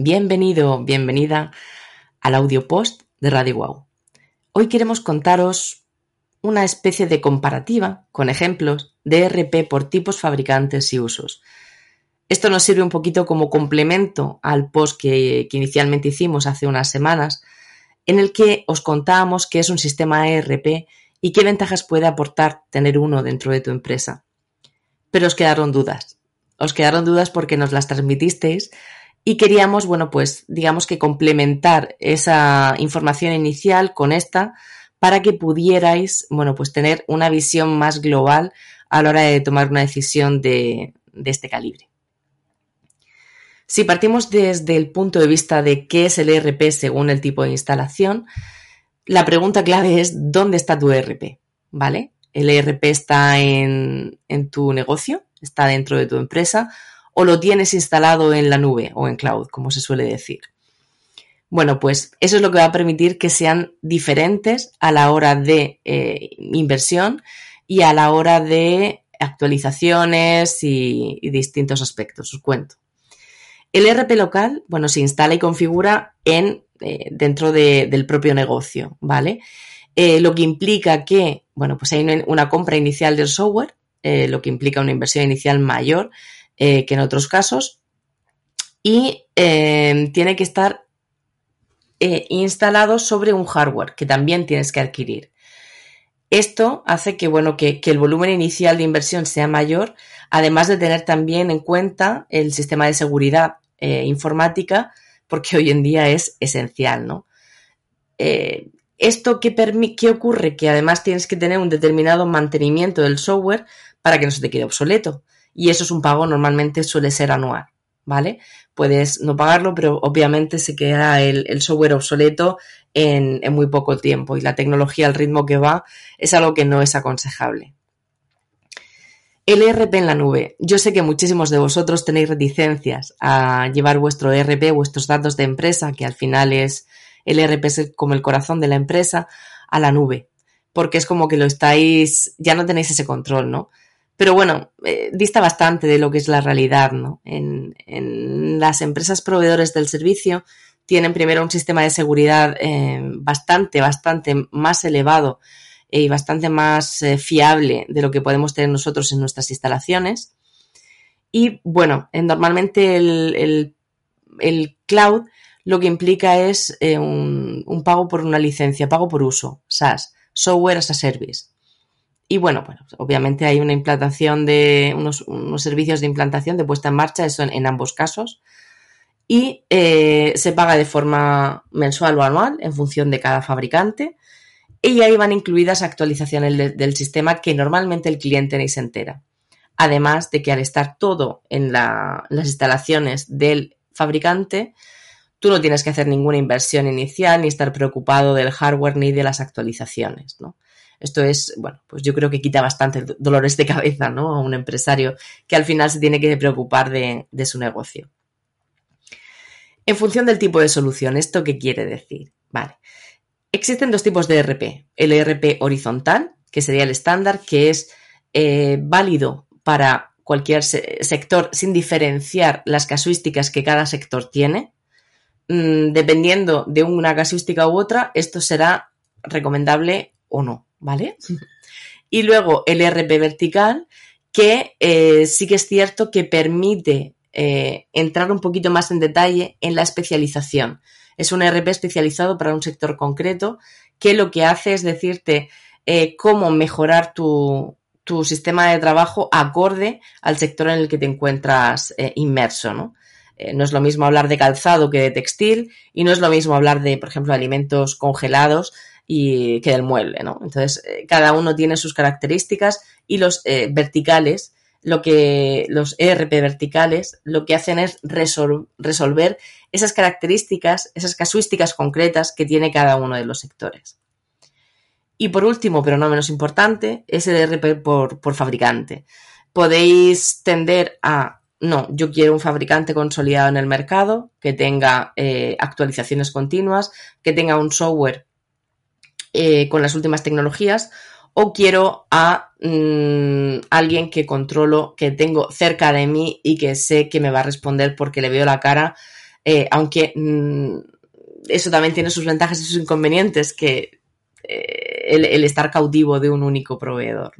Bienvenido, bienvenida al audio post de Radio Wow. Hoy queremos contaros una especie de comparativa con ejemplos de ERP por tipos, fabricantes y usos. Esto nos sirve un poquito como complemento al post que, que inicialmente hicimos hace unas semanas, en el que os contábamos qué es un sistema ERP y qué ventajas puede aportar tener uno dentro de tu empresa. Pero os quedaron dudas. Os quedaron dudas porque nos las transmitisteis y queríamos, bueno, pues digamos que complementar esa información inicial con esta para que pudierais, bueno, pues tener una visión más global a la hora de tomar una decisión de, de este calibre. Si partimos desde el punto de vista de qué es el ERP según el tipo de instalación, la pregunta clave es ¿dónde está tu ERP? ¿Vale? ¿El ERP está en, en tu negocio? ¿Está dentro de tu empresa? O lo tienes instalado en la nube o en cloud, como se suele decir. Bueno, pues eso es lo que va a permitir que sean diferentes a la hora de eh, inversión y a la hora de actualizaciones y, distintos aspectos. Os cuento. El ERP local, bueno, se instala y configura en, eh, dentro del propio negocio, ¿vale? Eh, lo que implica que, bueno, pues hay una, compra inicial del software, lo que implica una inversión inicial mayor eh, que en otros casos y eh, tiene que estar eh, instalado sobre un hardware que también tienes que adquirir. Esto hace que, bueno, que, el volumen inicial de inversión sea mayor, además de tener también en cuenta el sistema de seguridad informática, porque hoy en día es esencial, ¿no? ¿Esto qué, qué ocurre? Que además tienes que tener un determinado mantenimiento del software para que no se te quede obsoleto y eso es un pago normalmente suele ser anual, ¿vale? Puedes no pagarlo, pero obviamente se queda el, software obsoleto en, muy poco tiempo y la tecnología al ritmo que va es algo que no es aconsejable. El ERP en la nube. Yo sé que muchísimos de vosotros tenéis reticencias a llevar vuestro ERP, vuestros datos de empresa, que al final es el ERP es como el corazón de la empresa, a la nube, porque es como que lo estáis, ya no tenéis ese control, ¿no? Pero bueno, eh, dista bastante de lo que es la realidad, ¿no? En, las empresas proveedores del servicio tienen primero un sistema de seguridad eh, bastante, bastante más elevado y bastante más eh, fiable de lo que podemos tener nosotros en nuestras instalaciones. Y bueno, normalmente el, cloud lo que implica es un, pago por una licencia, pago por uso, SaaS, Software as a Service. Y bueno, bueno, obviamente hay una implantación de unos, servicios de implantación de puesta en marcha, eso en, ambos casos. Y eh, se paga de forma mensual o anual en función de cada fabricante. Y ahí van incluidas actualizaciones del sistema que normalmente el cliente ni se entera. Además de que al estar todo en las instalaciones del fabricante, tú no tienes que hacer ninguna inversión inicial ni estar preocupado del hardware ni de las actualizaciones, ¿no? Esto es, bueno, pues yo creo que quita bastante dolores de cabeza, ¿no? A un empresario que al final se tiene que preocupar de, su negocio. En función del tipo de solución, ¿esto qué quiere decir? Vale. Existen dos tipos de ERP. El ERP horizontal, que sería el estándar, que es eh, válido para cualquier sector sin diferenciar las casuísticas que cada sector tiene. Mm, dependiendo de una casuística u otra, esto será recomendable o no. ¿vale? Y luego el RP vertical, que eh, sí que es cierto que permite eh, entrar un poquito más en detalle en la especialización. Es un RP especializado para un sector concreto que lo que hace es decirte eh, cómo mejorar tu, tu, sistema de trabajo acorde al sector en el que te encuentras inmerso, ¿no? no es lo mismo hablar de calzado que de textil y no es lo mismo hablar de, por ejemplo, alimentos congelados y que del mueble, ¿no? Entonces, eh, cada uno tiene sus características y los eh, verticales, lo que los ERP verticales, lo que hacen es resolver esas características, esas casuísticas concretas que tiene cada uno de los sectores. Y por último, pero no menos importante, es el ERP por, fabricante. Podéis tender a no, yo quiero un fabricante consolidado en el mercado, que tenga eh, actualizaciones continuas, que tenga un software eh, con las últimas tecnologías o quiero a mm, alguien que controlo, que tengo cerca de mí y que sé que me va a responder porque le veo la cara eh, aunque mm, eso también tiene sus ventajas y sus inconvenientes, que el, el, estar cautivo de un único proveedor.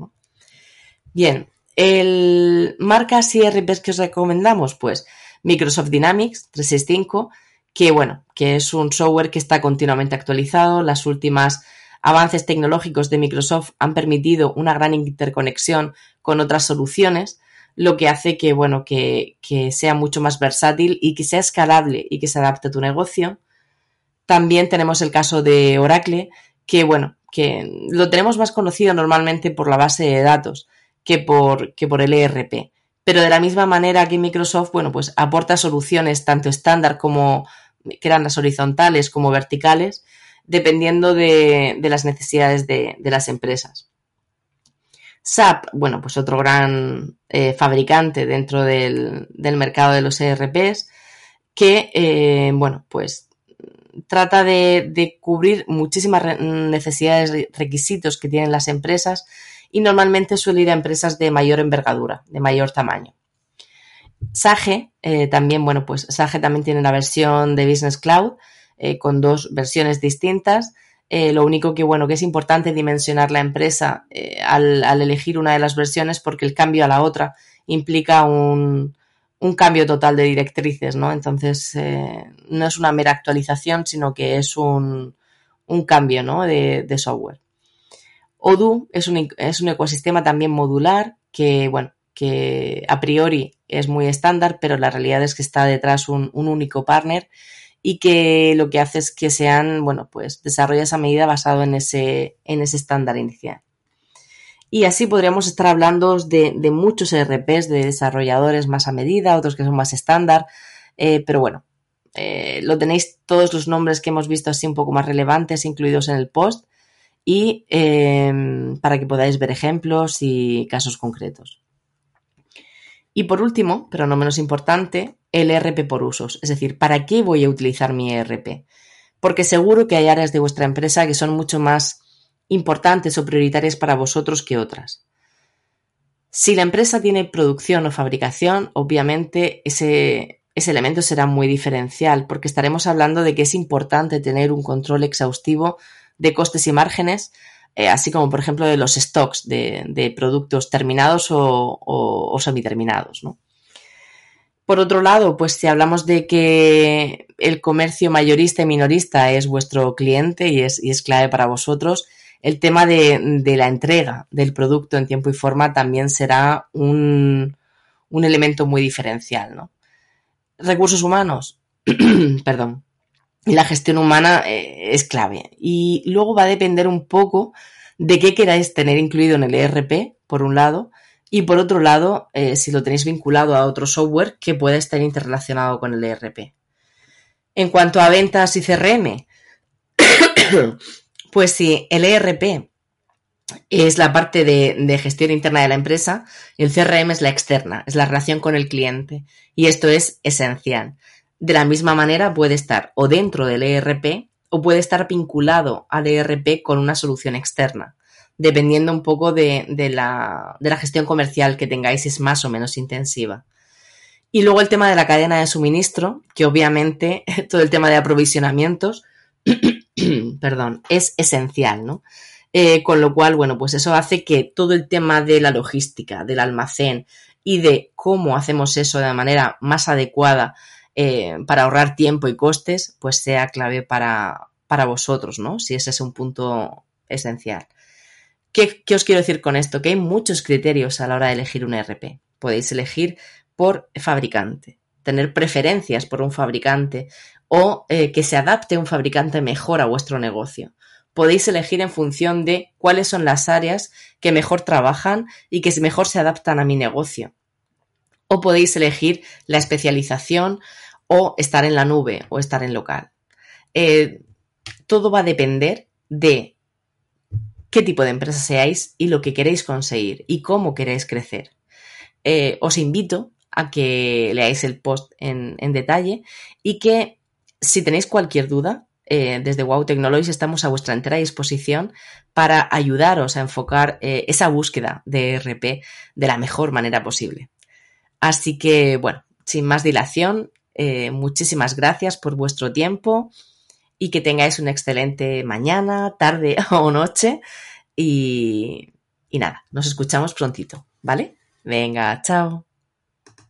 Bien, el marcas y RPs que os recomendamos, pues Microsoft Dynamics 365, que bueno, que es un software que está continuamente actualizado. Las últimas avances tecnológicos de Microsoft han permitido una gran interconexión con otras soluciones, lo que hace que, bueno, que, que sea mucho más versátil y que sea escalable y que se adapte a tu negocio. También tenemos el caso de Oracle, que bueno, que lo tenemos más conocido normalmente por la base de datos que por, que por el ERP. Pero de la misma manera que Microsoft, bueno, pues aporta soluciones tanto estándar como que eran las horizontales como verticales, dependiendo de, las necesidades de, las empresas. SAP, bueno, pues otro gran eh, fabricante dentro del, mercado de los ERPs, que, eh, bueno, pues trata de, cubrir muchísimas necesidades, requisitos que tienen las empresas y normalmente suele ir a empresas de mayor envergadura, de mayor tamaño. Sage, eh, también, bueno, pues Sage también tiene la versión de Business Cloud eh, con dos versiones distintas. Eh, lo único que, bueno, que es importante dimensionar la empresa al, elegir una de las versiones porque el cambio a la otra implica un, cambio total de directrices, ¿no? Entonces, no es una mera actualización, sino que es un, cambio, ¿no? de software. Odoo es un, es un ecosistema también modular que, bueno, que a priori es muy estándar, pero la realidad es que está detrás un, único partner y que lo que hace es que sean, bueno, pues desarrolla esa medida basado en ese, en ese estándar inicial. Y así podríamos estar hablando de, muchos ERPs, de desarrolladores más a medida, otros que son más estándar, eh, pero bueno, eh, lo tenéis todos los nombres que hemos visto así un poco más relevantes incluidos en el post y em, para que podáis ver ejemplos y casos concretos. Y por último, pero no menos importante, el ERP por usos, es decir, ¿para qué voy a utilizar mi ERP? Porque seguro que hay áreas de vuestra empresa que son mucho más importantes o prioritarias para vosotros que otras. Si la empresa tiene producción o fabricación, obviamente ese, ese elemento será muy diferencial, porque estaremos hablando de que es importante tener un control exhaustivo de costes y márgenes, eh, así como por ejemplo de los stocks de, productos terminados o, semiterminados. Por otro lado, pues si hablamos de que el comercio mayorista y minorista es vuestro cliente y es, clave para vosotros, el tema de, la entrega del producto en tiempo y forma también será un, un elemento muy diferencial. Recursos humanos, perdón la gestión humana eh, es clave. Y luego va a depender un poco de qué queráis tener incluido en el ERP, por un lado, y por otro lado, eh, si lo tenéis vinculado a otro software que pueda estar interrelacionado con el ERP. En cuanto a ventas y CRM, pues si el ERP es la parte de, de, gestión interna de la empresa, el CRM es la externa, es la relación con el cliente. Y esto es esencial. De la misma manera puede estar o dentro del ERP o puede estar vinculado al ERP con una solución externa, dependiendo un poco de, la, gestión comercial que tengáis, es más o menos intensiva. Y luego el tema de la cadena de suministro, que obviamente todo el tema de aprovisionamientos, perdón, es esencial, ¿no? Eh, con lo cual, bueno, pues eso hace que todo el tema de la logística, del almacén y de cómo hacemos eso de manera más adecuada eh, para ahorrar tiempo y costes, pues sea clave para, vosotros, ¿no? Si ese es un punto esencial. ¿Qué, os quiero decir con esto? Que hay muchos criterios a la hora de elegir un ERP. Podéis elegir por fabricante, tener preferencias por un fabricante o eh, que se adapte un fabricante mejor a vuestro negocio. Podéis elegir en función de cuáles son las áreas que mejor trabajan y que mejor se adaptan a mi negocio. O podéis elegir la especialización o estar en la nube o estar en local. Eh, todo va a depender de qué tipo de empresa seáis y lo que queréis conseguir y cómo queréis crecer. Eh, os invito a que leáis el post en, detalle y que si tenéis cualquier duda, eh, desde Wow Technologies estamos a vuestra entera disposición para ayudaros a enfocar esa búsqueda de RP de la mejor manera posible. Así que, bueno, sin más dilación, Eh, muchísimas gracias por vuestro tiempo y que tengáis una excelente mañana, tarde o noche. Y, y nada, nos escuchamos prontito, ¿vale? Venga, chao.